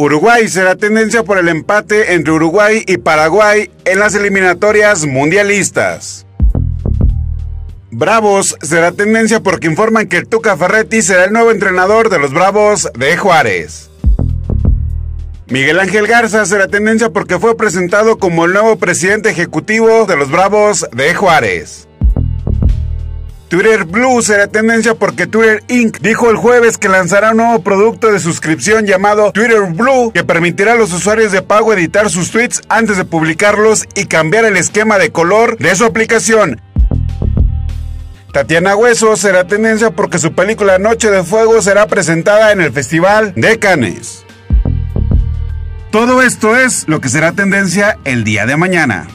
Uruguay será tendencia por el empate entre Uruguay y Paraguay en las eliminatorias mundialistas. Bravos será tendencia porque informan que Tuca Ferretti será el nuevo entrenador de los Bravos de Juárez. Miguel Ángel Garza será tendencia porque fue presentado como el nuevo presidente ejecutivo de los Bravos de Juárez. Twitter Blue será tendencia porque Twitter Inc. dijo el jueves que lanzará un nuevo producto de suscripción llamado Twitter Blue que permitirá a los usuarios de pago editar sus tweets antes de publicarlos y cambiar el esquema de color de su aplicación. Tatiana Hueso será tendencia porque su película Noche de Fuego será presentada en el Festival de Cannes. Todo esto es lo que será tendencia el día de mañana.